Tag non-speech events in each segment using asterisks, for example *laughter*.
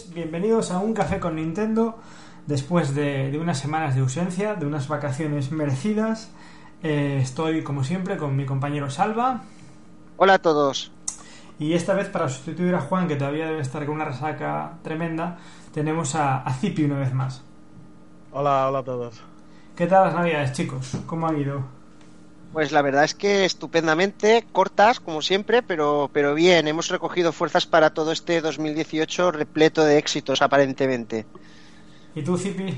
noches, bienvenidos a un café con Nintendo después de, unas semanas de ausencia, de unas vacaciones merecidas. Eh, estoy como siempre con mi compañero Salva. Hola a todos. Y esta vez para sustituir a Juan, que todavía debe estar con una resaca tremenda, tenemos a, a Zipi una vez más. Hola, hola a todos. ¿Qué tal las navidades, chicos? ¿Cómo han ido? Pues la verdad es que estupendamente, cortas como siempre, pero, pero bien, hemos recogido fuerzas para todo este 2018 repleto de éxitos aparentemente. ¿Y tú, Zipi?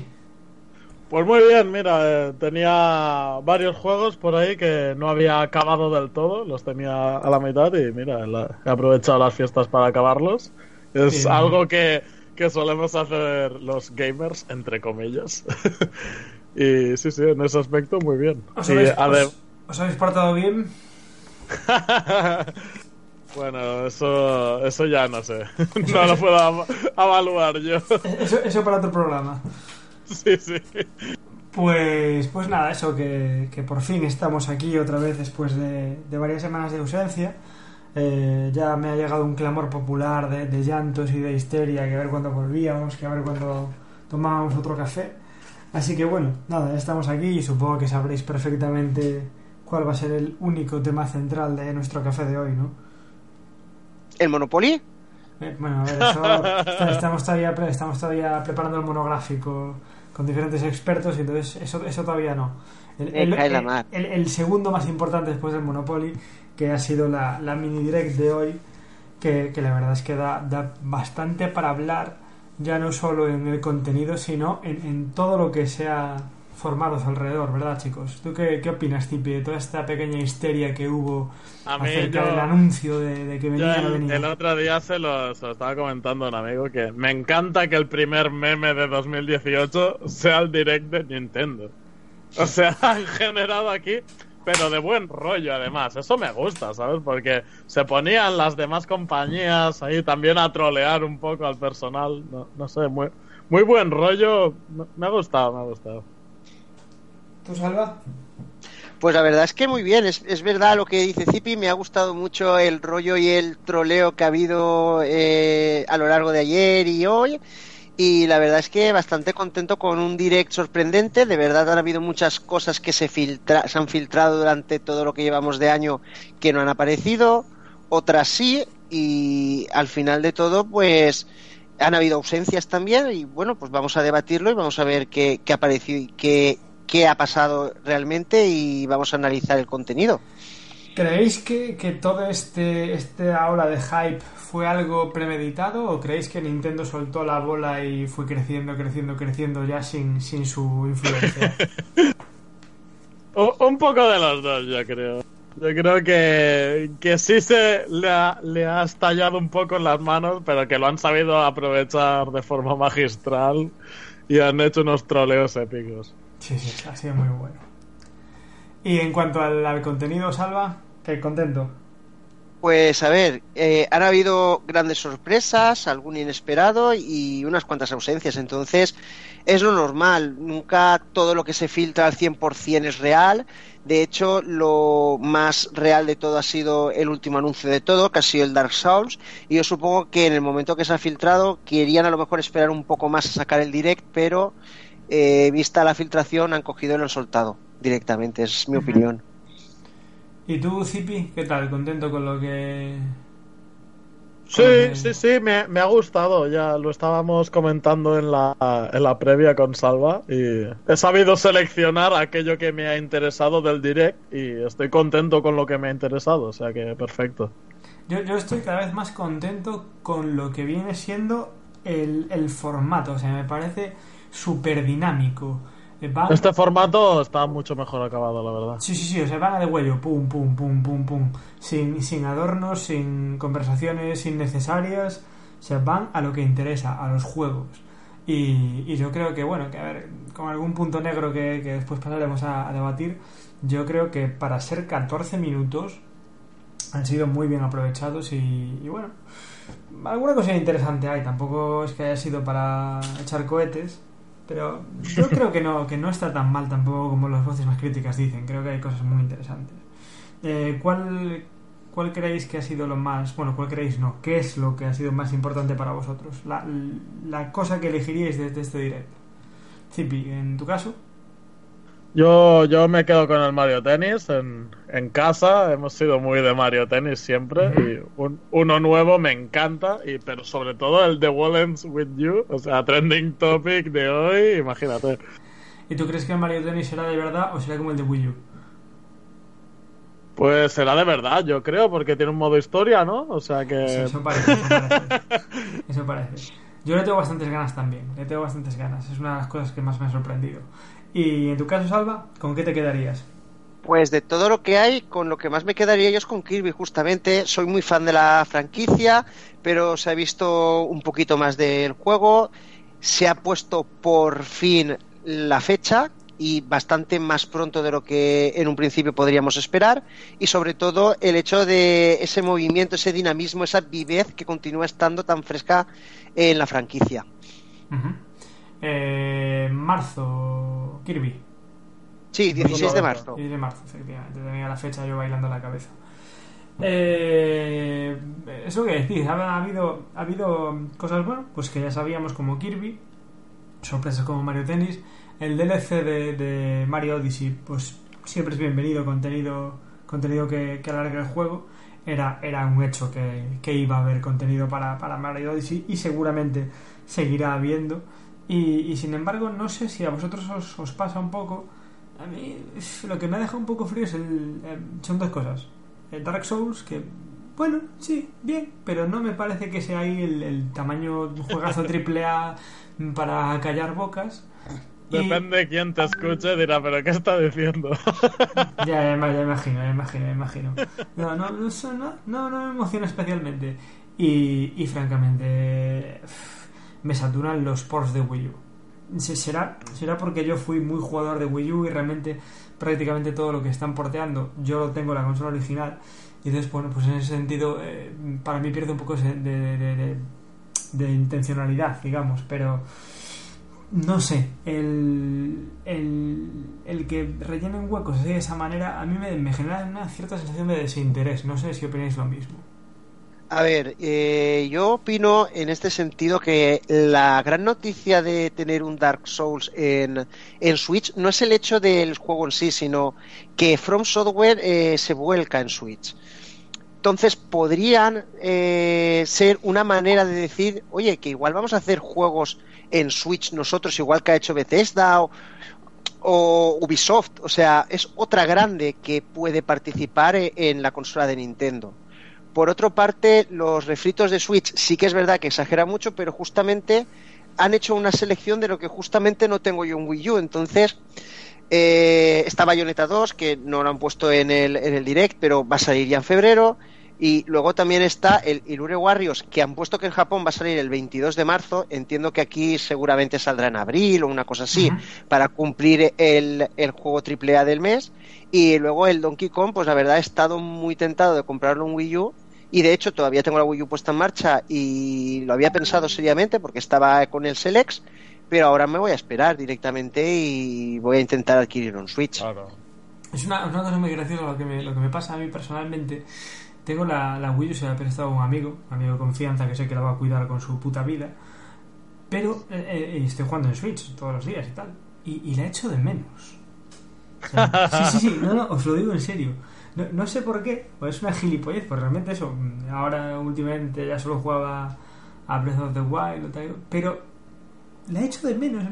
Pues muy bien, mira, eh, tenía varios juegos por ahí que no había acabado del todo, los tenía a la mitad y mira, he aprovechado las fiestas para acabarlos. Es algo que, que solemos hacer los gamers, entre comillas. *laughs* y sí, sí, en ese aspecto muy bien. ¿Os habéis portado bien? *laughs* bueno, eso, eso ya no sé. *laughs* no lo puedo evaluar yo. *laughs* Eso, eso para otro programa. Sí, sí. Pues, pues nada, eso, que, que por fin estamos aquí otra vez después de, de varias semanas de ausencia. Eh, ya me ha llegado un clamor popular de, de, llantos y de histeria, que a ver cuándo volvíamos, que a ver cuándo tomábamos otro café. Así que bueno, nada, ya estamos aquí y supongo que sabréis perfectamente cuál va a ser el único tema central de nuestro café de hoy, ¿no? ¿El Monopoly? Eh, bueno, a ver, eso, estamos, todavía, estamos todavía preparando el monográfico con diferentes expertos y entonces eso, eso todavía no. El, el, segundo más importante después del Monopoly, que ha sido la, la mini direct de hoy, que, que, la verdad es que da, da, bastante para hablar, ya no solo en el contenido, sino en, en todo lo que sea formados alrededor, ¿verdad, chicos? ¿Tú qué, qué opinas, Tipi, de toda esta pequeña histeria que hubo acerca del anuncio de, que venía el, no venía? El otro día se lo, se lo, estaba comentando a un amigo que me encanta que el primer meme de 2018 sea el direct de Nintendo. O sea, *laughs* han generado aquí, pero de buen rollo además. Eso me gusta, ¿sabes? Porque se ponían las demás compañías ahí también a trolear un poco al personal. No, no sé, muy, muy buen rollo. Me ha gustado, me ha gustado. ¿Tú? Pues la verdad es que muy bien, es, es, verdad lo que dice Zipi, me ha gustado mucho el rollo y el troleo que ha habido eh, a lo largo de ayer y hoy. Y la verdad es que bastante contento con un direct sorprendente. De verdad han habido muchas cosas que se, filtra, se han filtrado durante todo lo que llevamos de año que no han aparecido. Otras sí. Y al final de todo, pues han habido ausencias también. Y bueno, pues vamos a debatirlo y vamos a ver qué, qué ha aparecido y qué, qué ha pasado realmente y vamos a analizar el contenido. ¿Creéis que, que todo este esta ola de hype fue algo premeditado o creéis que Nintendo soltó la bola y fue creciendo, creciendo, creciendo ya sin, sin su influencia? *laughs* Un poco de los dos, yo creo. Yo creo que, que sí se le ha, le ha estallado un poco en las manos, pero que lo han sabido aprovechar de forma magistral y han hecho unos troleos épicos. Sí, sí, ha sido muy bueno. Y en cuanto al, contenido, Salva, ¿qué contento? Pues a ver, eh, han habido grandes sorpresas, algún inesperado y unas cuantas ausencias. Entonces, es lo normal. Nunca todo lo que se filtra al 100% es real. De hecho, lo más real de todo ha sido el último anuncio de todo, que ha sido el Dark Souls. Y yo supongo que en el momento que se ha filtrado, querían a lo mejor esperar un poco más a sacar el direct, pero eh, vista la filtración, han cogido y lo han soltado directamente, es mi opinión. ¿Y tú, Zipi, qué tal? ¿Contento con lo que...? Sí, sí, sí, me, me, ha gustado. Ya lo estábamos comentando en la, en la previa con Salva y he sabido seleccionar aquello que me ha interesado del direct y estoy contento con lo que me ha interesado, o sea que perfecto. Yo, yo estoy cada vez más contento con lo que viene siendo el, el formato, o sea, me parece súper dinámico. Eh, este formato está mucho mejor acabado, la verdad. Sí, sí, sí, o sea, van a de huello, pum, pum, pum, pum, pum, sin, sin adornos, sin conversaciones innecesarias, o sea, van a lo que interesa, a los juegos. Y, y yo creo que, bueno, que a ver, con algún punto negro que, que después pasaremos a, a, debatir, yo creo que para ser 14 minutos han sido muy bien aprovechados y, y bueno, alguna cosa interesante hay, tampoco es que haya sido para echar cohetes, pero yo creo que no, que no está tan mal tampoco como las voces más críticas dicen. Creo que hay cosas muy interesantes. Eh, ¿Cuál cuál creéis que ha sido lo más, bueno, cuál creéis no, qué es lo que ha sido más importante para vosotros? La, la cosa que elegiríais desde este directo. Zipi, en tu caso. Yo, yo me quedo con el Mario Tennis en, en casa. Hemos sido muy de Mario Tennis siempre. Y uno nuevo me encanta. Y, pero sobre todo el de Wallens with You. O sea, trending topic de hoy. Imagínate. ¿Y tú crees que el Mario Tennis será de verdad o será como el de Wii U? Pues será de verdad, yo creo, porque tiene un modo historia, ¿no? O sea que. eso parece. Eso parece. *laughs* eso parece. Yo le tengo bastantes ganas también. Le tengo bastantes ganas. Es una de las cosas que más me ha sorprendido. Y en tu caso, Salva, ¿con qué te quedarías? Pues de todo lo que hay, con lo que más me quedaría yo es con Kirby, justamente. Soy muy fan de la franquicia, pero se ha visto un poquito más del juego. Se ha puesto por fin la fecha y bastante más pronto de lo que en un principio podríamos esperar. Y sobre todo el hecho de ese movimiento, ese dinamismo, esa vivez que continúa estando tan fresca en la franquicia. Eh, marzo, Kirby. Sí, 16 de marzo. 16 de marzo, efectivamente. Tenía la fecha yo bailando en la cabeza. Eh, eso que decís, ha, habido, ha habido cosas, bueno, pues que ya sabíamos como Kirby, sorpresas como Mario Tennis, el DLC de, Mario Odyssey, pues siempre es bienvenido, contenido, contenido que, que alargue el juego. Era, era un hecho que, que iba a haber contenido para, para Mario Odyssey y seguramente seguirá habiendo. Y, sin embargo, no sé si a vosotros os, pasa un poco. A mí lo que me ha dejado un poco frío es el, eh, son dos cosas. El Dark Souls, que bueno, sí, bien, pero no me parece que sea ahí el, tamaño juegazo *laughs* triple A para callar bocas. Depende de quién te escuche, dirá, pero ¿qué está diciendo? *laughs* ya, ya, ya, imagino, ya imagino, ya imagino. *laughs* No, no, no, no, no me emociona especialmente. Y, y francamente me saturan los ports de Wii U. ¿Será, será porque yo fui muy jugador de Wii U y realmente prácticamente todo lo que están porteando yo lo tengo en la consola original y entonces bueno pues en ese sentido eh, para mí pierde un poco de, de, de, intencionalidad digamos pero no sé el, el, el que rellenen huecos de esa manera a mí me, me genera una cierta sensación de desinterés no sé si opináis lo mismo a ver, eh, yo opino en este sentido que la gran noticia de tener un Dark Souls en, en Switch no es el hecho del juego en sí, sino que From Software eh, se vuelca en Switch. Entonces podrían eh, ser una manera de decir, oye, que igual vamos a hacer juegos en Switch nosotros, igual que ha hecho Bethesda o, o Ubisoft. O sea, es otra grande que puede participar en la consola de Nintendo. Por otra parte, los refritos de Switch sí que es verdad que exagera mucho, pero justamente han hecho una selección de lo que justamente no tengo yo en Wii U. Entonces, eh, está Bayonetta 2, que no lo han puesto en el, en el direct, pero va a salir ya en febrero. Y luego también está el Ilure Warriors, que han puesto que en Japón va a salir el 22 de marzo. Entiendo que aquí seguramente saldrá en abril o una cosa así, para cumplir el, el juego AAA del mes. Y luego el Donkey Kong, pues la verdad he estado muy tentado de comprarlo en Wii U, y de hecho todavía tengo la Wii U puesta en marcha y lo había pensado seriamente porque estaba con el Selex, pero ahora me voy a esperar directamente y voy a intentar adquirir un Switch. Es una, una, cosa muy graciosa lo que, me, lo que me pasa a mí personalmente. Tengo la, la Wii U, se la ha prestado un amigo, un amigo de confianza que sé que la va a cuidar con su puta vida. Pero eh, eh, estoy jugando en Switch todos los días y tal. Y, y la echo de menos. sí, sí, sí, no, no, os lo digo en serio no, no, sé por qué, pues es una gilipollez, pues realmente eso. Ahora últimamente ya solo jugaba a Breath of the Wild, pero le he hecho de menos.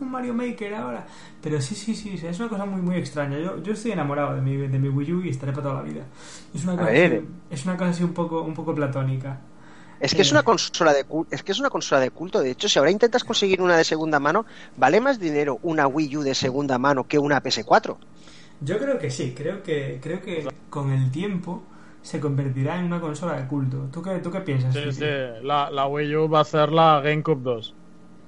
Un Mario Maker ahora. Pero sí, sí, sí, es una cosa muy muy extraña. Yo, yo estoy enamorado de mi, de mi Wii U y estaré para toda la vida. Es una cosa, así, es una cosa así un poco, un poco platónica. Es que es una consola de es que es una consola de culto. De hecho, si ahora intentas conseguir una de segunda mano, vale más dinero una Wii U de segunda mano que una PS4. Yo creo que sí, creo que, creo que con el tiempo se convertirá en una consola de culto. ¿Tú qué, tú qué piensas? Sí, sí, La, la Wii U va a ser la GameCube 2.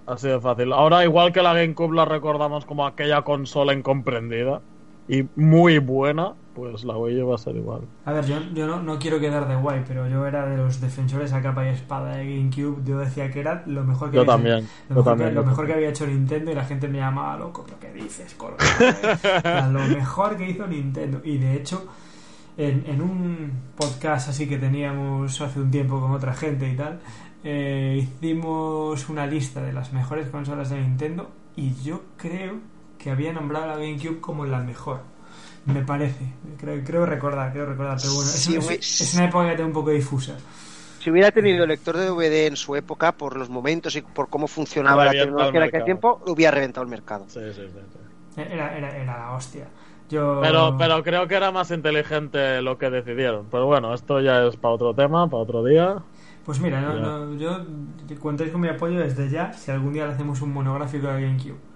Así de fácil. Ahora, igual que la GameCube la recordamos como aquella consola incomprendida y muy buena, pues la U va a ser igual. A ver, yo, yo no, no, quiero quedar de guay, pero yo era de los defensores a capa y espada de GameCube. Yo decía que era lo mejor que, yo había, también, lo, mejor Que, lo mejor que había hecho Nintendo y la gente me llamaba loco. ¿Pero qué dices, Colo? lo mejor que hizo Nintendo. Y de hecho, en, en, un podcast así que teníamos hace un tiempo con otra gente y tal, eh, hicimos una lista de las mejores consolas de Nintendo y yo creo que había nombrado la GameCube como la mejor. Me parece, creo, creo recordar, creo recordar, pero bueno, es, una época un poco difusa. Si hubiera tenido lector de DVD en su época, por los momentos y por cómo funcionaba la tecnología en aquel tiempo, hubiera reventado el mercado. Sí, sí, sí, Era, era, era la hostia. Pero, pero creo que era más inteligente lo que decidieron. Pero bueno, esto ya es para otro tema, para otro día. Pues mira, no, yo contéis con mi apoyo desde ya si algún día le hacemos un monográfico de GameCube.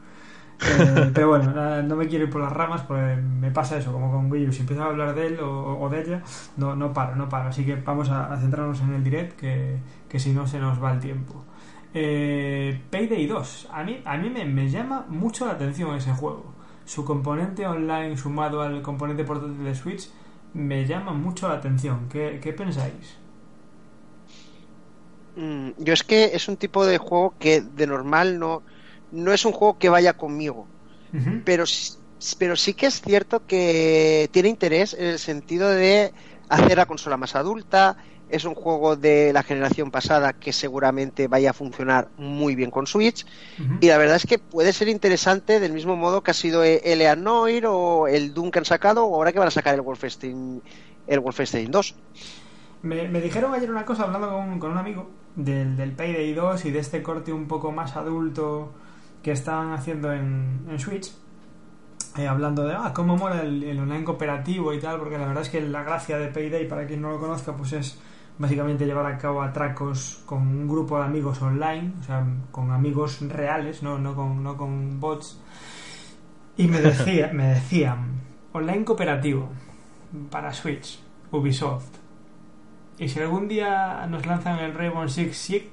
Eh, pero bueno, no me quiero ir por las ramas porque me pasa eso, como con Wii U, si empiezo a hablar de él o, de ella, no, no paro, no paro. Así que vamos a, centrarnos en el direct, que, que, si no se nos va el tiempo. Eh, Payday 2, a mí, a mí me, me llama mucho la atención ese juego su componente online sumado al componente portátil de Switch me llama mucho la atención. ¿Qué, pensáis? Mm, yo es que es un tipo de juego que de normal no, no es un juego que vaya conmigo. pero, pero sí que es cierto que tiene interés en el sentido de hacer la consola más adulta, es un juego de la generación pasada que seguramente vaya a funcionar muy bien con Switch. Y la verdad es que puede ser interesante del mismo modo que ha sido el Eanoir o el Doom que han sacado o ahora que van a sacar el Wolfenstein, el Wolfenstein 2. Me, dijeron ayer una cosa hablando con, un amigo del, del, Payday 2 y de este corte un poco más adulto que estaban haciendo en, Switch. Eh, hablando de ah, cómo mola el, el, online cooperativo y tal, porque la verdad es que la gracia de Payday, para quien no lo conozca, pues es básicamente llevar a cabo atracos con un grupo de amigos online, o sea, con amigos reales, no, no, con, no con bots. Y me, *laughs* decía, me decían, online cooperativo para Switch, Ubisoft. Y si algún día nos lanzan el Rainbow Six Siege...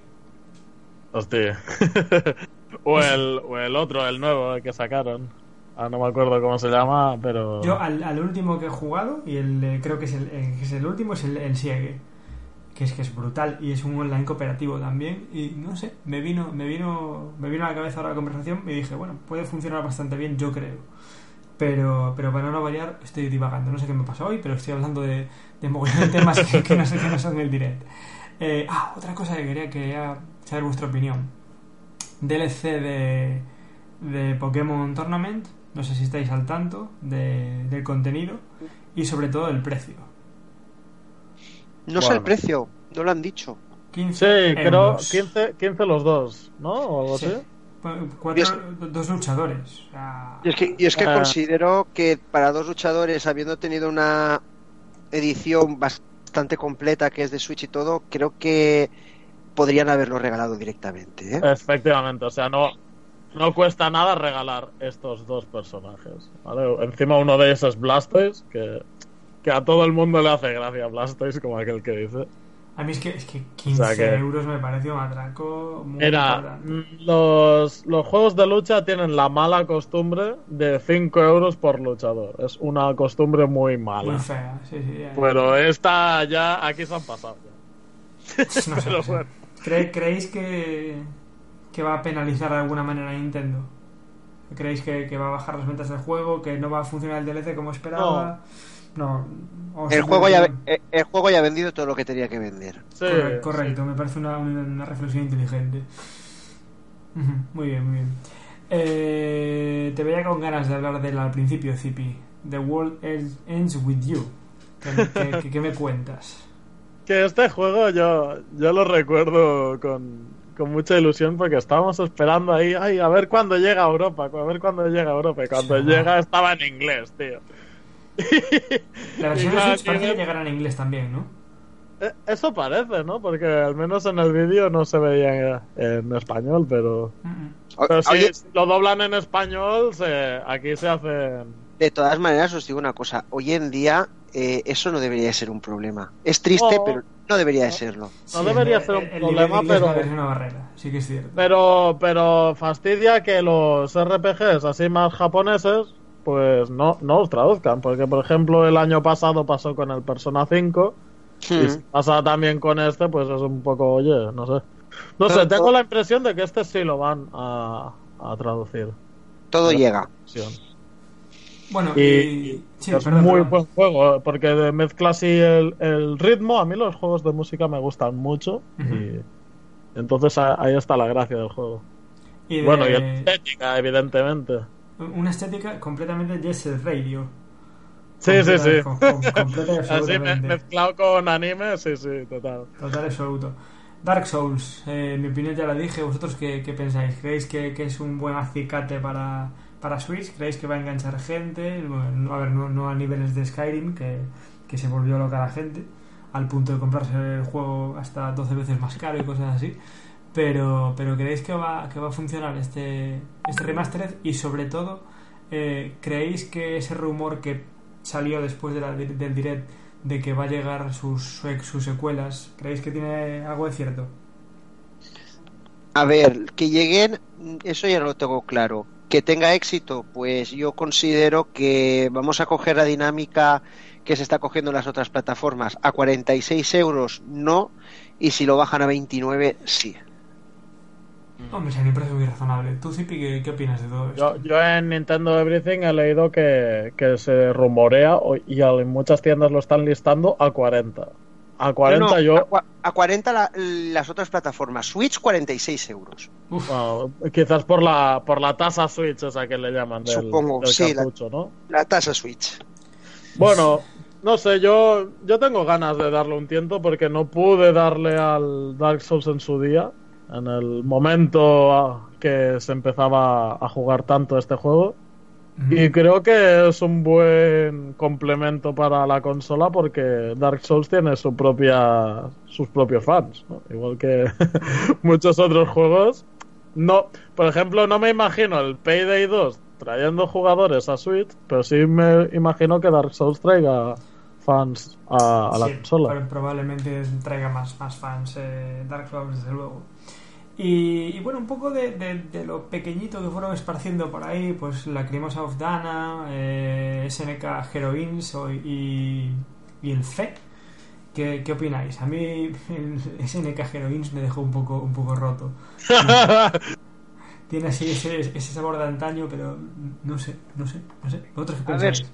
Hostia. *laughs* o, el, o el otro, el nuevo que sacaron. Ah, no me acuerdo cómo se llama, pero... Yo al, último que he jugado, y el creo que es el, es el último, es el, el Siege que es que es brutal y es un online cooperativo también y no sé me vino me vino me vino a la cabeza ahora la conversación y dije bueno puede funcionar bastante bien yo creo pero pero para no variar estoy divagando. No sé qué me pasó hoy pero estoy hablando de, de de temas *laughs* que, no sé qué no son el direct. Eh, ah otra cosa que quería quería saber vuestra opinión DLC de de Pokémon Tournament no sé si estáis al tanto de, del contenido y sobre todo el precio no sé el precio, no lo han dicho. 15 sí, creo 15, 15 los dos, ¿no? O algo así. dos luchadores. Y es que, y es que ah. considero que para dos luchadores, habiendo tenido una edición bastante completa que es de Switch y todo, creo que podrían haberlo regalado directamente. ¿eh? Efectivamente, o sea, no, no cuesta nada regalar estos dos personajes. ¿vale? Encima uno de ellos es Blastoise, que que a todo el mundo le hace gracia Blastoise, como aquel que dice. A mí es que, es que 15 euros me pareció un atraco muy Era, los, los juegos de lucha tienen la mala costumbre de 5 euros por luchador. Es una costumbre muy mala. Muy fea, sí, sí. Pero esta ya, aquí se han pasado. *laughs* ¿Creéis que, que va a penalizar de alguna manera a Nintendo? ¿Creéis que, que, va a bajar las ventas del juego? ¿Que no va a funcionar el DLC como esperaba? No, el, juego ya, eh, el juego ya ha vendido todo lo que tenía que vender. correcto, me parece una, una, reflexión inteligente. Muy bien, muy bien. Eh, te veía con ganas de hablar de él al principio, Zipi. The World Ends With You. ¿Qué, me cuentas? Que este juego yo, yo lo recuerdo con, con mucha ilusión porque estábamos esperando ahí, ay, a ver cuándo llega a Europa, a ver cuándo llega a Europa. Y cuando llega estaba en inglés, tío. La versión de Switch parece que llegará en inglés también, ¿no? Eh, eso parece, ¿no? Porque al menos en el vídeo no se veía en español, pero. Pero si lo doblan en español, aquí se hace. De todas maneras, os digo una cosa: hoy en día eh, eso no debería ser un problema. Es triste, pero no debería de serlo. No debería ser un problema, pero. Es una barrera, sí que es cierto. Pero, pero fastidia que los RPGs así más japoneses pues no, no los traduzcan. Porque, por ejemplo, el año pasado pasó con el Persona 5. Y hmm. pasa también con este, pues es un poco, oye, no sé. No sé, tengo la impresión de que este sí lo van a, a traducir. Todo llega. Bueno, y, es un muy buen juego, porque mezcla así el, el, ritmo. A mí los juegos de música me gustan mucho. Y entonces ahí está la gracia del juego. Y Bueno, y la estética, evidentemente. Una estética completamente Yes Radio. Sí, sí, sí. *laughs* Así mezclado con anime, sí, sí, total. Total absoluto. Dark Souls, eh, en mi opinión ya la dije. ¿Vosotros qué, qué pensáis? ¿Creéis que, que, es un buen acicate para, para Switch? ¿Creéis que va a enganchar gente? A ver, no, a niveles de Skyrim, que, que se volvió loca la gente, al punto de comprarse el juego hasta 12 veces más caro y cosas así. Pero, pero ¿creéis que va, que va a funcionar este, este remastered? Y sobre todo, eh, ¿creéis que ese rumor que salió después del direct de que va a llegar sus, sus secuelas, ¿creéis que tiene algo de cierto? A ver, que lleguen, eso ya lo tengo claro. Que tenga éxito, pues yo considero que vamos a coger la dinámica que se está cogiendo en las otras plataformas. A 46 euros no, y si lo bajan a 29, sí. Hombre, a mí me parece muy razonable. ¿Tú, Zipi, qué, opinas de todo esto? Yo, en Nintendo Everything he leído que, se rumorea y en muchas tiendas lo están listando a 40. A 40 yo... A, 40 las otras plataformas. Switch 46 euros. quizás por la, por la tasa Switch esa que le llaman del, Supongo, sí, cartucho, la, ¿no? La tasa Switch. Bueno, no sé, yo, yo tengo ganas de darle un tiento porque no pude darle al Dark Souls en su día en el momento que se empezaba a jugar tanto este juego. Y creo que es un buen complemento para la consola porque Dark Souls tiene su propia, sus propios fans, igual que *laughs* muchos otros juegos. No, por ejemplo, no me imagino el Payday 2 trayendo jugadores a Switch, pero sí me imagino que Dark Souls traiga fans a, la consola. Probablemente traiga más, más fans eh, Dark Souls, desde luego. Y, bueno, un poco de, lo pequeñito que fueron esparciendo por ahí, pues la Crimosa of Dana, eh, SNK Heroines y, y el FE. ¿Qué, ¿Qué, opináis? A mí el SNK Heroines me dejó un poco, un poco roto. *laughs* Tiene así ese, ese, sabor de antaño, pero no sé, no sé, no sé. ¿Otros qué pensáis?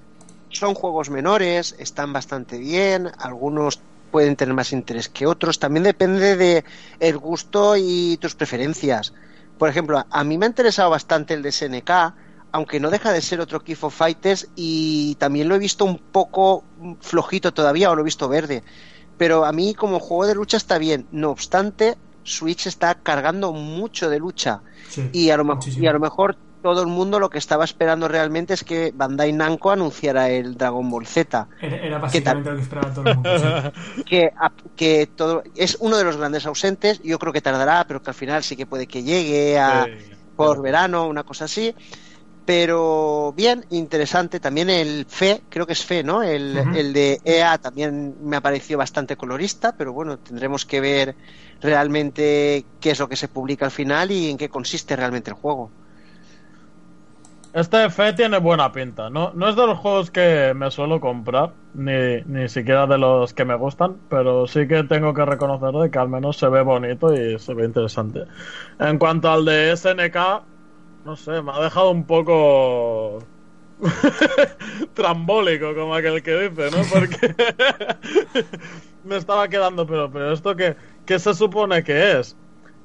son juegos menores, están bastante bien, algunos pueden tener más interés que otros. También depende de el gusto y tus preferencias. Por ejemplo, a mí me ha interesado bastante el de SNK, aunque no deja de ser otro of Fighters y también lo he visto un poco flojito todavía o lo he visto verde. Pero a mí como juego de lucha está bien. No obstante, Switch está cargando mucho de lucha. y, a lo, y a lo mejor todo el mundo lo que estaba esperando realmente es que Bandai Namco anunciara el Dragon Ball Z. Era, básicamente lo que esperaba todo el mundo. *laughs* que, todo, es uno de los grandes ausentes, yo creo que tardará, pero que al final sí que puede que llegue a, por verano, una cosa así. Pero bien, interesante. También el FE, creo que es FE, ¿no? El, el de EA también me ha parecido bastante colorista, pero bueno, tendremos que ver realmente qué es lo que se publica al final y en qué consiste realmente el juego. Este F tiene buena pinta. No, no es de los juegos que me suelo comprar, ni, ni siquiera de los que me gustan, pero sí que tengo que reconocer de que al menos se ve bonito y se ve interesante. En cuanto al de SNK, no sé, me ha dejado un poco *laughs* trambólico, como aquel que dice, ¿no? Porque *laughs* me estaba quedando, pero, pero ¿esto qué, qué se supone que es?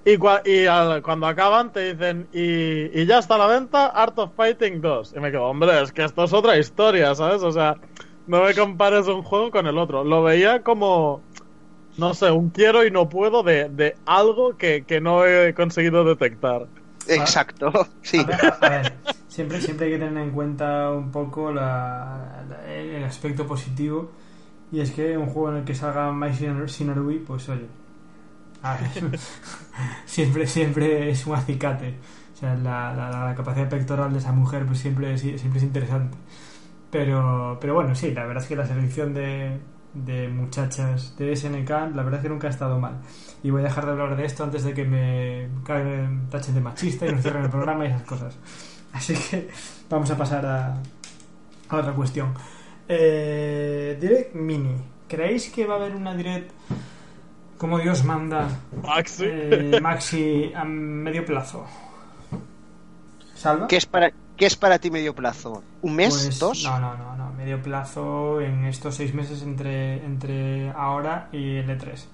Y, cuando acaban te dicen, y, ya está a la venta Art of Fighting 2. Y me quedo, hombre, es que esto es otra historia, ¿sabes? O sea, no me compares un juego con el otro. Lo veía como, no sé, un quiero y no puedo de, algo que, no he conseguido detectar. Exacto, *laughs* sí. siempre, siempre hay que tener en cuenta un poco el aspecto positivo. Y es que un juego en el que salga My Shinobi, pues oye, *laughs* siempre, siempre es un acicate. O sea, la, la, capacidad pectoral de esa mujer pues siempre, siempre es interesante. Pero, pero bueno, sí, la verdad es que la selección de, de muchachas de SNK, la verdad es que nunca ha estado mal. Y voy a dejar de hablar de esto antes de que me tachen de machista y nos cierren el programa y esas cosas. Así que vamos a pasar a, a otra cuestión. Eh, direct Mini. ¿Creéis que va a haber una Direct como Dios manda Maxi, eh, Maxi a medio plazo. ¿Salva? ¿Qué, ¿qué es para ti medio plazo? ¿Un mes? Pues, ¿Dos? No, no, no, no. Medio plazo en estos seis meses entre, entre ahora y el E3.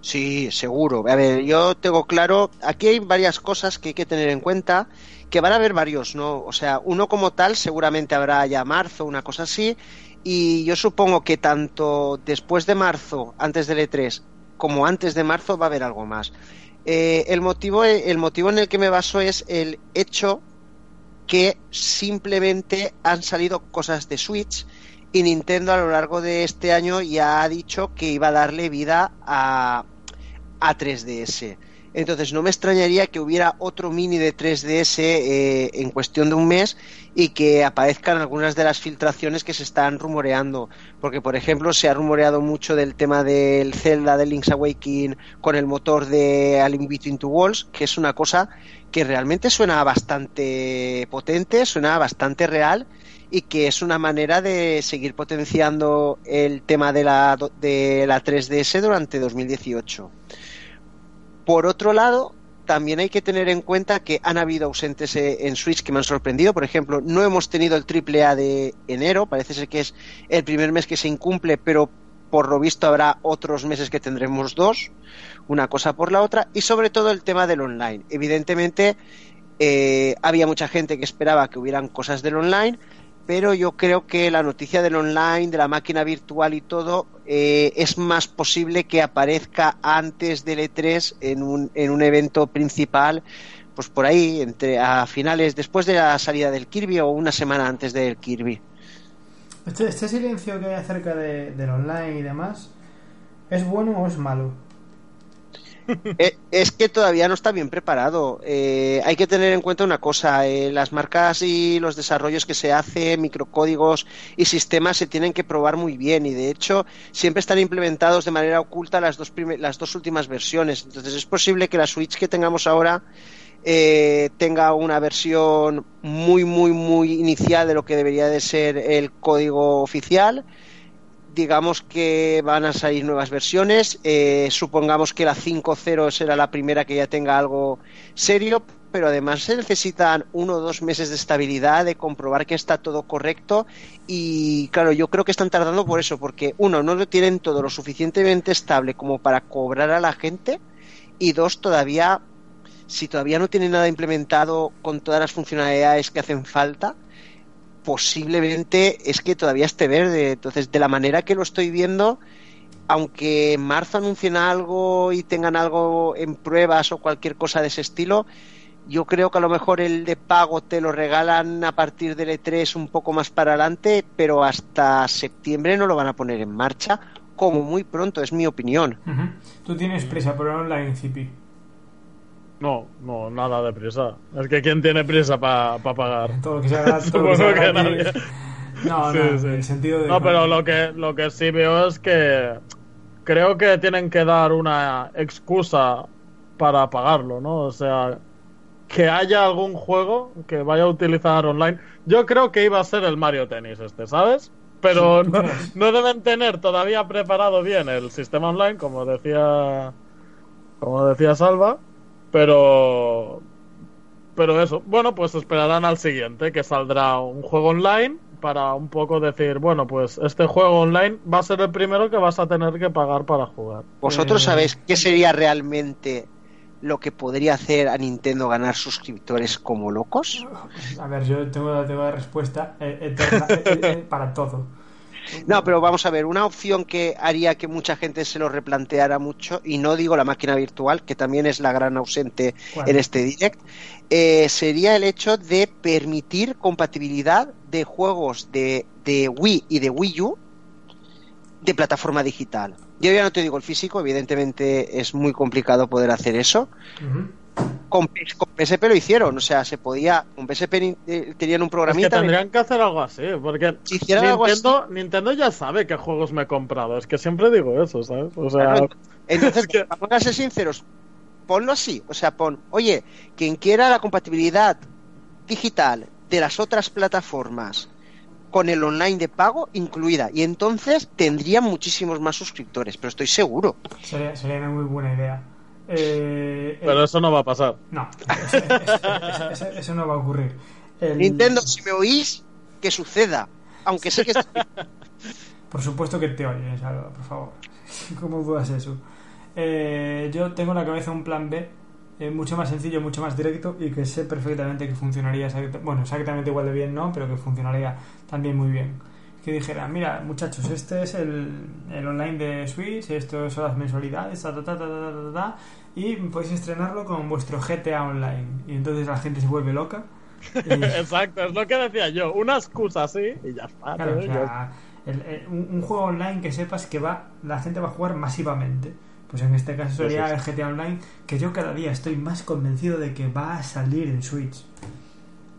Sí, seguro. A ver, yo tengo claro, aquí hay varias cosas que hay que tener en cuenta, que van a haber varios, ¿no? O sea, uno como tal seguramente habrá ya marzo, una cosa así, y yo supongo que tanto después de marzo, antes del E3, como antes de marzo va a haber algo más. Eh, el, motivo, el motivo en el que me baso es el hecho que simplemente han salido cosas de Switch y Nintendo a lo largo de este año ya ha dicho que iba a darle vida a, a 3DS. Entonces no me extrañaría que hubiera otro mini de 3DS eh, en cuestión de un mes y que aparezcan algunas de las filtraciones que se están rumoreando. Porque, por ejemplo, se ha rumoreado mucho del tema del Zelda de Link's Awakening con el motor de A Link Between Two Walls, que es una cosa que realmente suena bastante potente, suena bastante real y que es una manera de seguir potenciando el tema de la, de la 3DS durante 2018. Por otro lado, también hay que tener en cuenta que han habido ausentes eh, en Switch que me han sorprendido. Por ejemplo, no hemos tenido el triple A de enero, parece ser que es el primer mes que se incumple, pero por lo visto habrá otros meses que tendremos dos, una cosa por la otra, y sobre todo el tema del online. Evidentemente, eh, había mucha gente que esperaba que hubieran cosas del online, pero yo creo que la noticia del online, de la máquina virtual y todo, eh, es más posible que aparezca antes del E3 en un, en un evento principal, pues por ahí, entre a finales, después de la salida del Kirby o una semana antes del Kirby. Este, este silencio que hay acerca de, del online y demás, ¿es bueno o es malo? *laughs* Eh, es que todavía no está bien preparado. Eh, hay que tener en cuenta una cosa, eh, las marcas y los desarrollos que se hacen, microcódigos y sistemas se tienen que probar muy bien y de hecho siempre están implementados de manera oculta las dos, las dos últimas versiones. Entonces es posible que la Switch que tengamos ahora tenga una versión muy, muy, muy inicial de lo que debería de ser el código oficial digamos que van a salir nuevas versiones. Eh, supongamos que la 5.0 será la primera que ya tenga algo serio, pero además se necesitan uno o dos meses de estabilidad, de comprobar que está todo correcto. Y claro, yo creo que están tardando por eso, porque uno, no lo tienen todo lo suficientemente estable como para cobrar a la gente, y dos, todavía, si todavía no tienen nada implementado con todas las funcionalidades que hacen falta, posiblemente es que todavía esté verde. Entonces, de la manera que lo estoy viendo, aunque en marzo anuncien algo y tengan algo en pruebas o cualquier cosa de ese estilo, yo creo que a lo mejor el de pago te lo regalan a partir del E3 un poco más para adelante, pero hasta septiembre no lo van a poner en marcha, como muy pronto, es mi opinión. Tú tienes prisa por online, Cipi. No, no, nada de prisa. Es que ¿quién tiene prisa para pagar? Todo lo que sea gratis. todo lo que. No, Sí, no, sí. en el sentido de... No, pero lo que, lo que sí veo es que creo que tienen que dar una excusa para pagarlo, ¿no? O sea, que haya algún juego que vaya a utilizar online. Yo creo que iba a ser el Mario Tennis este, ¿sabes? Pero no deben tener todavía preparado bien el sistema online, como decía como decía Salva, pero pero eso, bueno, pues esperarán al siguiente, que saldrá un juego online para un poco decir, bueno, pues este juego online va a ser el primero que vas a tener que pagar para jugar. ¿Vosotros Eh, sabéis qué sería realmente lo que podría hacer a Nintendo ganar suscriptores como locos? A ver, yo tengo, tengo la respuesta eh, eterna eh, eh, para todo. No, pero vamos a ver, una opción que haría que mucha gente se lo replanteara mucho, y no digo la máquina virtual, que también es la gran ausente en este direct, eh, sería el hecho de permitir compatibilidad de juegos de, de Wii y de Wii U de plataforma digital. Yo ya no te digo el físico, evidentemente es muy complicado poder hacer eso. Con, P- con PSP lo hicieron, o sea, se podía, con PSP ni- eh, tenían un Es que programita. tendrían que hacer algo así, porque Si hicieran algo Nintendo, Nintendo ya sabe qué juegos me he comprado. Es que siempre digo eso, ¿sabes? O sea, Claro, Entonces, *laughs* Es que- vamos a ser sinceros, ponlo así, o sea, pon, oye, quien quiera la compatibilidad digital de las otras plataformas con el online de pago incluida, y entonces tendrían muchísimos más suscriptores, pero estoy seguro. Sería, sería una muy buena idea. Eh, eh, pero eso no va a pasar. No, eso, eso- eso- eso no va a ocurrir. Nintendo, si me oís, que suceda. Aunque sé que. *laughs* por supuesto que te oyes, por favor. *laughs* ¿Cómo dudas eso? Eh, yo tengo en la cabeza un plan B eh, mucho más sencillo, mucho más directo y que sé perfectamente que funcionaría, bueno, exactamente igual de bien no, pero que funcionaría también muy bien. Que dijera, mira, muchachos, este es el, el online de Switch, esto son las mensualidades, ta, ta, ta, ta, ta, ta, y podéis estrenarlo con vuestro GTA Online. Y entonces la gente se vuelve loca. *laughs* Exacto, es lo que decía yo, una excusa así y ya está. Claro, o sea, un, un, juego online que sepas que va la gente va a jugar masivamente pues en este caso sería el GTA Online, que yo cada día estoy más convencido de que va a salir en Switch.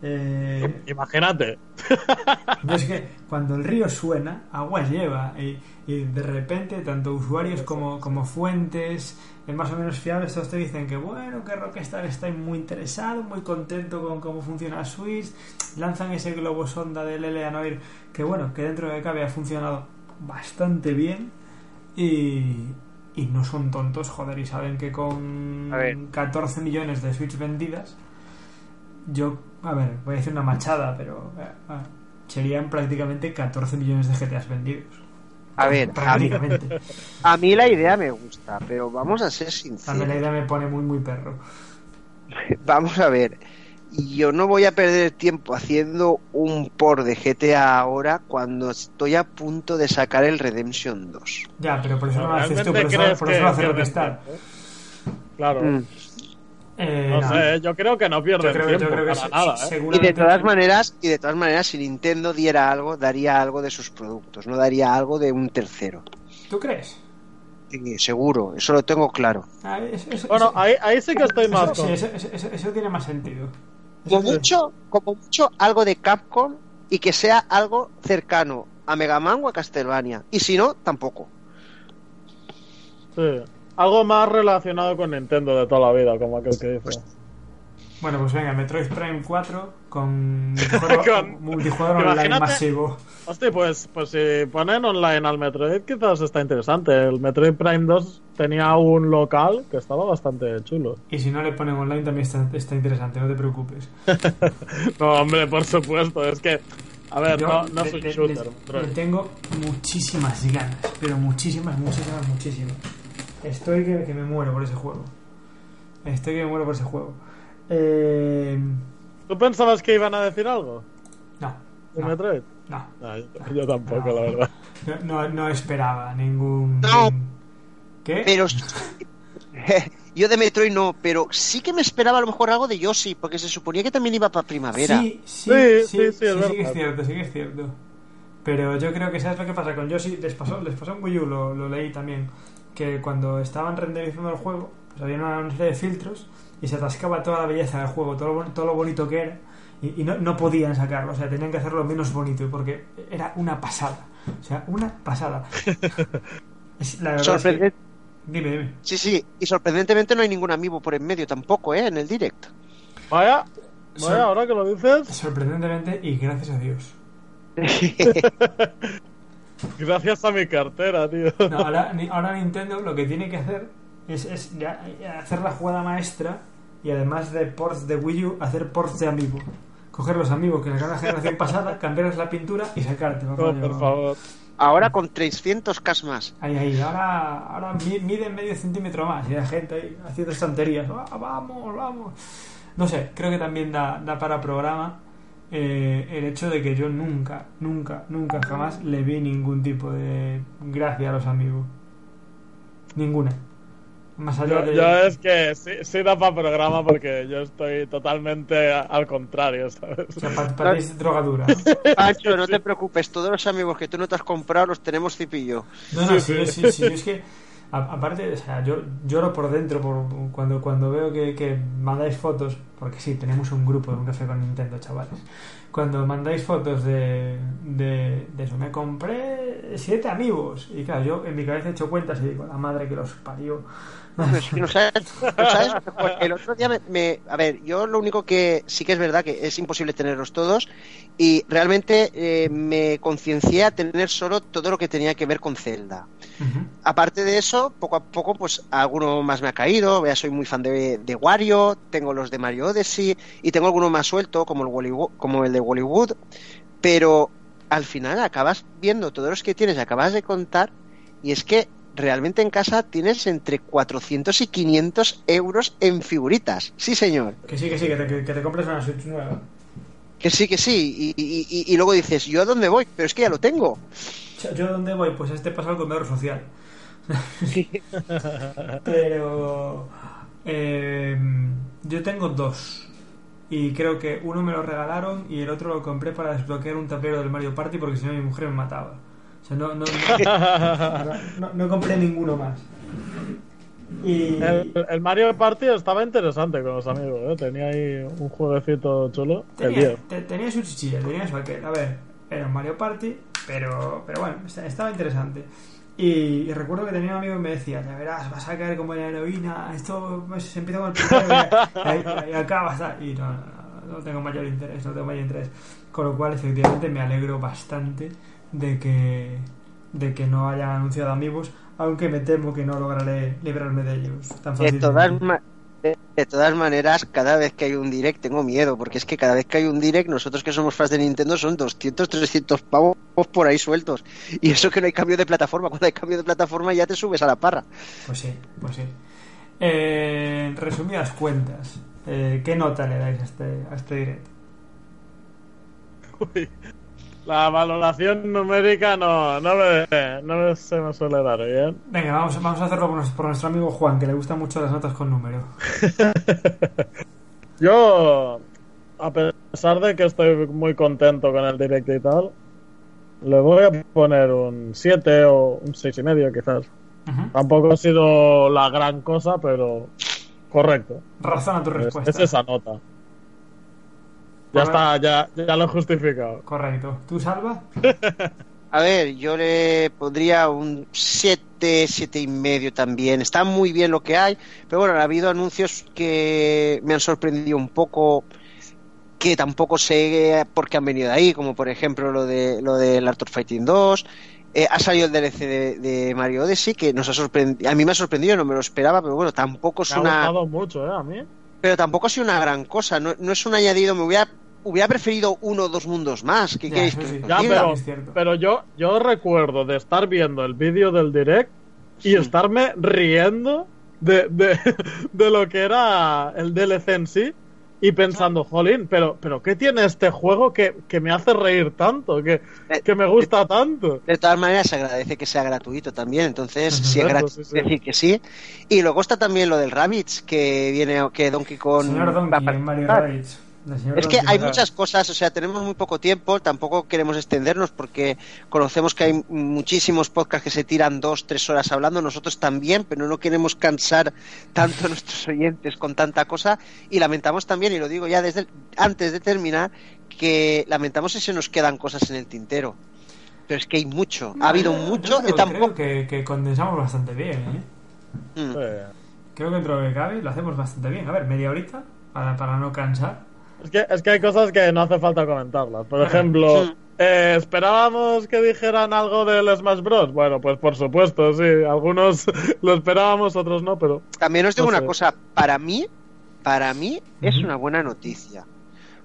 Eh, Imagínate. *laughs* es que cuando el río suena, agua lleva. Y, de repente, tanto usuarios como, como fuentes más o menos fiables, todos te dicen que bueno, que Rockstar está muy interesado, muy contento con cómo funciona Switch. Lanzan ese globo sonda del Eleanor, que bueno, que dentro de cabe ha funcionado bastante bien. Y, y no son tontos, joder, y saben que con 14 millones de Switch vendidas, yo, a ver, voy a decir una machada, pero eh, ah, serían prácticamente 14 millones de GTAs vendidos. A ver, a mí, la idea me gusta, pero vamos a ser sinceros. A mí la idea me pone muy, muy perro. *laughs* Vamos a ver, y yo no voy a perder tiempo haciendo un por de GTA ahora cuando estoy a punto de sacar el Redemption 2. Ya, pero por eso no lo haces tú, por eso, por eso lo hace Rockstar. Claro. Mm. Eh, no, sé, yo creo que no pierde tiempo para nada. ¿eh? Y de todas maneras, y de todas maneras, si Nintendo diera algo, daría algo de sus productos, no daría algo de un tercero. ¿Tú crees? Sí, seguro, eso lo tengo claro. Ah, bueno, ahí, ahí, sí que estoy más. Sí, eso tiene más sentido. Como mucho, como mucho algo de Capcom y que sea algo cercano a Mega Man o a Castlevania. Y si no, tampoco. Sí. Algo más relacionado con Nintendo de toda la vida, como aquel que dice. Bueno, pues venga, Metroid Prime 4 *laughs* con multijugador, online masivo. Hostia, pues, pues si ponen online al Metroid quizás está interesante. El Metroid Prime 2 tenía un local que estaba bastante chulo. Y si no le ponen online también está, está interesante, no te preocupes. *laughs* no, hombre, por supuesto, es que... A ver, no, no soy shooter. Le, tengo muchísimas ganas, pero muchísimas, muchísimas, muchísimas. Estoy que, que me muero por ese juego. Estoy que me muero por ese juego. Eh... ¿Tú pensabas que iban a decir algo? No. ¿En Metroid? No. yo, tampoco, la verdad. No, no, esperaba ningún. No. ¿Qué? Pero. *laughs* yo de Metroid no, pero sí que me esperaba a lo mejor algo de Yoshi, porque se suponía que también iba para primavera. Sí, sí, sí, sí, sí, sí, es cierto, sí que es cierto. Pero yo creo que sabes lo que pasa con Yoshi, les pasó, les pasó en Wii U, lo, lo leí también, que cuando estaban renderizando el juego, pues había una serie de filtros y se atascaba toda la belleza del juego, todo lo, todo lo bonito que era, y, no, no, podían sacarlo, o sea, tenían que hacerlo menos bonito, porque era una pasada, o sea, una pasada. *laughs* la verdad Dime, dime. Sí, sí, y sorprendentemente no hay ningún amigo por en medio tampoco, ¿eh? En el directo. Vaya, vaya, ahora que lo dices. Sorprendentemente y gracias a Dios. *laughs* gracias a mi cartera, tío. No, ahora, ahora Nintendo lo que tiene que hacer es, es hacer la jugada maestra y además de ports de Wii U, hacer ports de amigo. Coger los amigos que en la generación pasada, cambiarles la pintura y sacarte. por favor. Ahora con 300 cas más. Ahí, ahí, ahora, ahora mide medio centímetro más y la gente ahí haciendo tonterías. Ah, vamos, vamos. No sé, creo que también da, da para programa eh, el hecho de que yo nunca, nunca, nunca jamás le vi ningún tipo de gracia a los amigos. Ninguna. Más allá yo, yo, es que sí, da para programa porque yo estoy totalmente al contrario, ¿sabes? O sea, para, ti es drogadura. *laughs* Pancho, no te preocupes, todos los amigos que tú no te has comprado los tenemos cipillo. No, no, sí, sí, sí, es que aparte, o sea, yo lloro por dentro por cuando, cuando veo que, que mandáis fotos, porque sí, tenemos un grupo de un café con Nintendo, chavales cuando mandáis fotos de, de, eso, me compré siete amigos. Y claro, yo en mi cabeza he hecho cuentas y digo, la madre que los parió. No sabes, el otro día me, A ver, yo lo único que sí que es verdad que es imposible tenerlos todos y realmente eh, me conciencié a tener solo todo lo que tenía que ver con Zelda. Aparte de eso, poco a poco, pues alguno más me ha caído. Ya soy muy fan de, de, Wario, tengo los de Mario Odyssey y tengo alguno más suelto, como el, como el de Hollywood. Pero al final acabas viendo todos los que tienes, acabas de contar, y es que realmente en casa tienes entre 400 y 500 euros en figuritas. Sí, señor. Que sí, que sí, que te, que te compres una Switch nueva. Que sí, que sí. Y, luego dices, ¿yo a dónde voy? Pero es que ya lo tengo. ¿Yo a dónde voy? Pues a este paso al comedor social. *laughs* Pero. Em, yo tengo dos. Y creo que uno me lo regalaron y el otro lo compré para desbloquear un tablero del Mario Party porque si no mi mujer me mataba. O sea, no, no, no, *laughs* no compré ninguno más. El, Mario Party estaba interesante con los amigos, ¿eh? tenía ahí un jueguecito chulo. Tenía, tenía su chichilla, tenía su aquel. A ver, era un Mario Party, pero, pero bueno, estaba interesante. Y, recuerdo que tenía un amigo que me decía, ya verás, vas a caer como en la heroína, esto pues, se empieza con el primero y, acaba Y no, no, no, tengo mayor interés, no tengo mayor interés. Con lo cual, efectivamente, me alegro bastante de que, de que no hayan anunciado amigos aunque me temo que no lograré librarme de ellos tan de todas, de todas maneras, cada vez que hay un direct tengo miedo, porque es que cada vez que hay un direct, nosotros que somos fans de Nintendo son 200, 300 pavos por ahí sueltos. Y eso que no hay cambio de plataforma, cuando hay cambio de plataforma ya te subes a la parra. Pues sí, pues sí. Eh, resumidas cuentas, eh, ¿qué nota le dais a este, a este direct? Uy, la valoración numérica no, no, me, no se me suele dar bien. Venga, vamos, vamos a hacerlo por nuestro, amigo Juan, que le gustan mucho las notas con número. *laughs* Yo, a pesar de que estoy muy contento con el directo y tal, le voy a poner un 7 o un 6,5 y medio quizás. Tampoco ha sido la gran cosa, pero correcto. Razona tu respuesta. es esa nota. Ya está, ya, ya lo he justificado. Correcto. ¿Tú, Salva? *laughs* A ver, yo le pondría un 7, 7 y medio también. Está muy bien lo que hay, pero bueno, ha habido anuncios que me han sorprendido un poco que tampoco sé por qué han venido de ahí, como por ejemplo lo de lo del Art of Fighting 2. Eh, ha salido el DLC de, Mario Odyssey que nos ha sorprendido. A mí me ha sorprendido, no me lo esperaba, pero bueno, tampoco es me una. Ha mucho, ¿eh? A mí pero tampoco ha sido una gran cosa, no, no es un añadido, me hubiera hubiera preferido uno o dos mundos más. ¿Qué queréis que pero, pero, yo, yo recuerdo de estar viendo el vídeo del direct y estarme riendo de, de, *laughs* de, lo que era el DLC en sí y pensando, jolín, pero, pero ¿qué tiene este juego que, que me hace reír tanto, que, eh, que me gusta tanto? De todas maneras, se agradece que sea gratuito también, entonces, si es gratuito, decir que sí. Y luego está también lo del Rabbids, que viene, que Donkey Kong. Señor Donkey, Mario Rabbids. Es que hay muchas cosas, o sea, tenemos muy poco tiempo, tampoco queremos extendernos porque conocemos que hay muchísimos podcasts que se tiran dos, tres horas hablando, nosotros también, pero no queremos cansar tanto a nuestros oyentes con tanta cosa y lamentamos también, y lo digo ya desde antes de terminar, que lamentamos si se nos quedan cosas en el tintero. Pero es que hay mucho, ha habido mucho y tampoco... Creo que, condensamos bastante bien, ¿eh? Mm. Creo que dentro de que cabe lo hacemos bastante bien. A ver, media horita para, para no cansar. Es que, es que hay cosas que no hace falta comentarlas. Por ejemplo, eh, ¿esperábamos que dijeran algo del Smash Bros? Bueno, pues por supuesto, sí. Algunos lo esperábamos, otros no, pero... También os digo una cosa. Para mí, para mí es una buena noticia.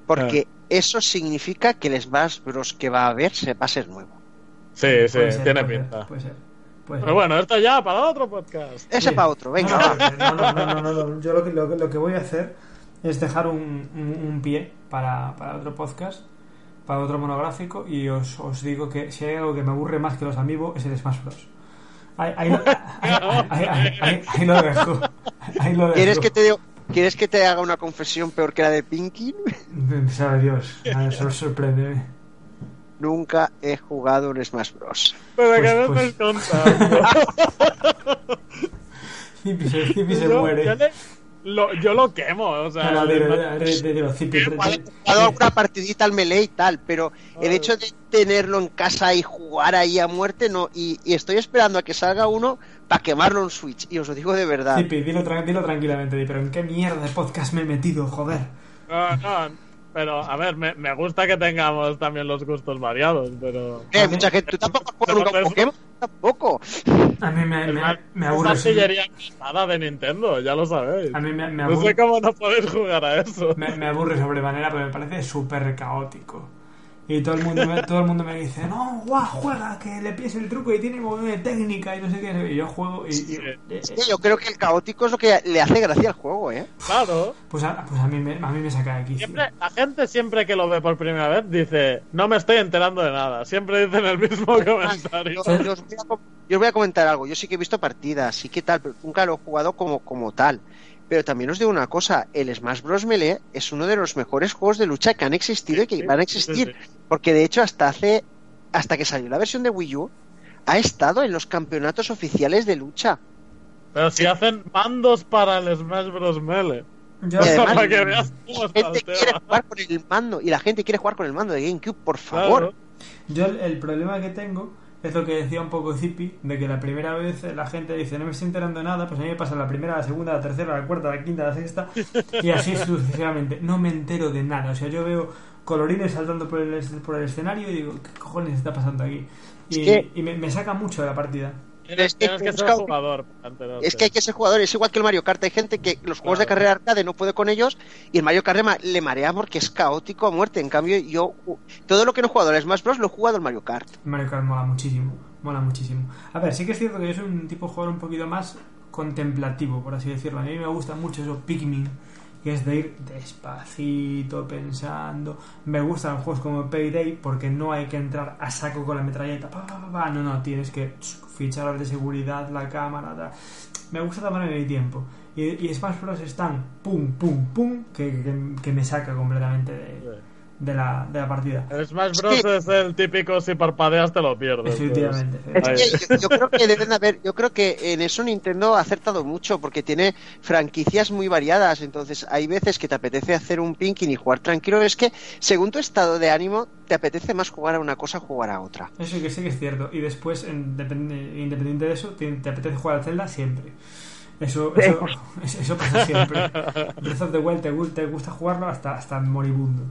Porque eso significa que el Smash Bros que va a haber se va a ser nuevo. Sí, sí, tiene pinta. puede ser. Pero bueno, esto ya para otro podcast. Ese para otro, venga. No, no, no, no, no, Yo lo que, lo que voy a hacer es dejar un, un, pie para, para, otro podcast, para otro monográfico, y os, os, digo que si hay algo que me aburre más que los amigos es el Smash Bros. Ahí, ahí, lo, ahí, lo dejo. ¿Quieres que, te ¿Quieres que te haga una confesión peor que la de Pinky? *laughs* Sabe Dios, eso sorprende. Nunca he jugado un Smash Bros. Pero que no pues... contando. *laughs* Zipi se, se muere lo, yo lo quemo, o sea. No, dado una partidita al melee y tal, pero el hecho de tenerlo en casa y jugar ahí a muerte, no. Y, estoy esperando a que salga uno para quemarlo en Switch, y os lo digo de verdad. dilo, tranquilamente, pero ¿en qué mierda de podcast me he metido, joder? No, no, pero a ver, me, me, gusta que tengamos también los gustos variados, pero. Eh, mucha gente, tú tampoco has jugado nunca un Pokémon, tampoco. A mí me, me, me aburre. Es artillería pesada de Nintendo, ya lo sabéis. A mí me, me aburre. No sé cómo no podéis jugar a eso. Me, me aburre sobremanera, pero me parece súper caótico. Y todo el mundo me, todo el mundo me dice, no, guau, juega, que le pides el truco y tiene movimiento técnica y no sé qué. Y yo juego y... y eh, yo creo que el caótico es lo que le hace gracia al juego, ¿eh? Claro. Pues a, pues a, mí, me, a mí me saca de aquí. Siempre, la gente siempre que lo ve por primera vez dice, no me estoy enterando de nada. Siempre dicen el mismo comentario. Yo, yo, os voy a, yo, os voy a, comentar algo. Yo sí que he visto partidas, sí que tal, pero nunca lo he jugado como, como tal. Pero también os digo una cosa, el Smash Bros. Melee es uno de los mejores juegos de lucha que han existido y que van a existir. Porque de hecho hasta hace, hasta que salió la versión de Wii U, ha estado en los campeonatos oficiales de lucha. Pero si hacen mandos para el Smash Bros. Melee. y *laughs* además, para que veas cómo la gente quiere jugar con el mando y la gente quiere jugar con el mando de GameCube, por favor. Yo el, el problema que tengo es lo que decía un poco Zippy, de que la primera vez la gente dice no me estoy enterando de nada, pues a mí me pasa la primera, la segunda, la tercera, la cuarta, la quinta, la sexta, y así *laughs* sucesivamente. No me entero de nada. O sea, yo veo colorines saltando por el, por el escenario y digo, ¿qué cojones está pasando aquí? Y, y me, me saca mucho de la partida. Tienes, que, que ser jugador. Es que hay que ser jugador. Es igual que el Mario Kart. Hay gente que los juegos de carrera arcade no puede con ellos y el Mario Kart le marea porque es caótico a muerte. En cambio, yo todo lo que no he jugado en Smash Bros. lo he jugado en Mario Kart. Mario Kart mola muchísimo. Mola muchísimo. A ver, sí que es cierto que yo soy un tipo de jugador un poquito más contemplativo, por así decirlo. A mí me gusta mucho eso, Pikmin que es de ir despacito, pensando. Me gustan juegos como Payday porque no hay que entrar a saco con la metralleta. No, no, tienes que fichar de seguridad, la cámara. Me gusta tomarme mi tiempo. Y, y Smash Bros. están pum, pum, pum, que, que, que me saca completamente de, de la, de la partida. El Smash Bros. Sí. es el típico si parpadeas te lo pierdes. Efectivamente. Es que yo, yo, creo que deben haber, yo creo que en eso Nintendo ha acertado mucho porque tiene franquicias muy variadas. Entonces hay veces que te apetece hacer un pinking y jugar tranquilo. Es que según tu estado de ánimo te apetece más jugar a una cosa jugar a otra. Eso que sí que es cierto. Y después, en, depende, independiente de eso, te, te apetece jugar a Zelda siempre. Eso, eso, eso, pasa siempre. Breath of the Wild te, te gusta jugarlo hasta, hasta moribundo.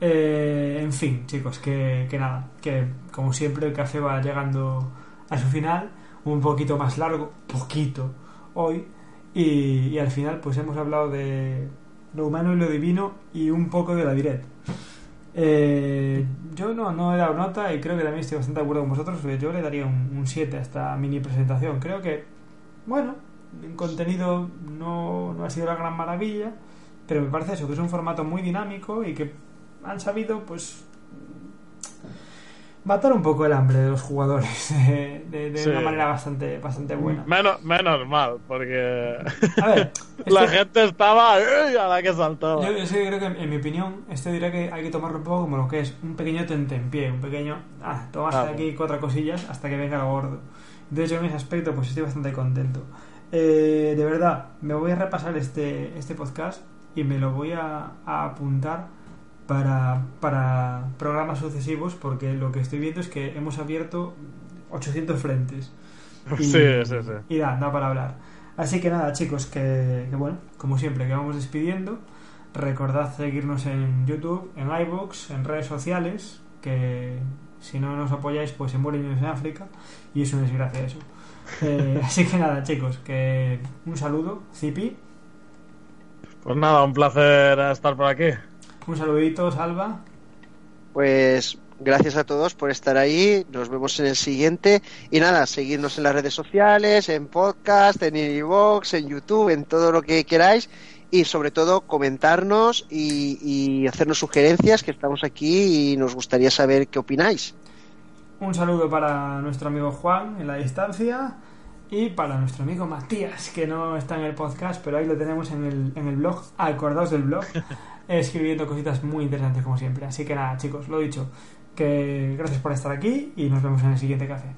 Eh, en fin, chicos, que, que, nada, que como siempre el café va llegando a su final, un poquito más largo, poquito hoy, y, y, al final pues hemos hablado de lo humano y lo divino y un poco de la direct. Eh, yo no, no he dado nota y creo que también estoy bastante de acuerdo con vosotros, yo le daría un 7 a esta mini presentación. Creo que, bueno, el contenido no, no ha sido la gran maravilla, pero me parece eso, que es un formato muy dinámico y que han sabido, pues, matar un poco el hambre de los jugadores *laughs* de, de, de sí. una manera bastante, bastante buena. Menos, menos mal, porque a ver, *laughs* este... la gente estaba a la que saltaba. Yo, yo sí creo que, en mi opinión, este dirá que hay que tomarlo un poco como lo que es un pequeño tentempié, un pequeño, ah, tomas ah, aquí cuatro cosillas hasta que venga lo gordo. De hecho, en ese aspecto, pues estoy bastante contento. Eh, de verdad, me voy a repasar este, este podcast y me lo voy a, a apuntar para, para programas sucesivos porque lo que estoy viendo es que hemos abierto 800 frentes. *laughs* Y, sí, sí, sí. Y da, da para hablar. Así que nada, chicos, que, que, bueno, como siempre, que vamos despidiendo. Recordad seguirnos en YouTube, en iVoox, en redes sociales, que si no nos apoyáis, pues se mueren en África, y es una desgracia eso. *laughs* Eh, así que nada, chicos, que un saludo, Zipi. Pues nada, un placer estar por aquí. Un saludito, Salva. Pues gracias a todos por estar ahí. Nos vemos en el siguiente. Y nada, seguirnos en las redes sociales, en podcast, en iVoox, en YouTube, en todo lo que queráis. Y sobre todo comentarnos y, y, hacernos sugerencias, que estamos aquí y nos gustaría saber qué opináis. Un saludo para nuestro amigo Juan en la distancia y para nuestro amigo Matías, que no está en el podcast, pero ahí lo tenemos en el, en el blog. Acordaos del blog. *laughs* escribiendo cositas muy interesantes como siempre. Así que nada, chicos, lo dicho, que gracias por estar aquí y nos vemos en el siguiente café.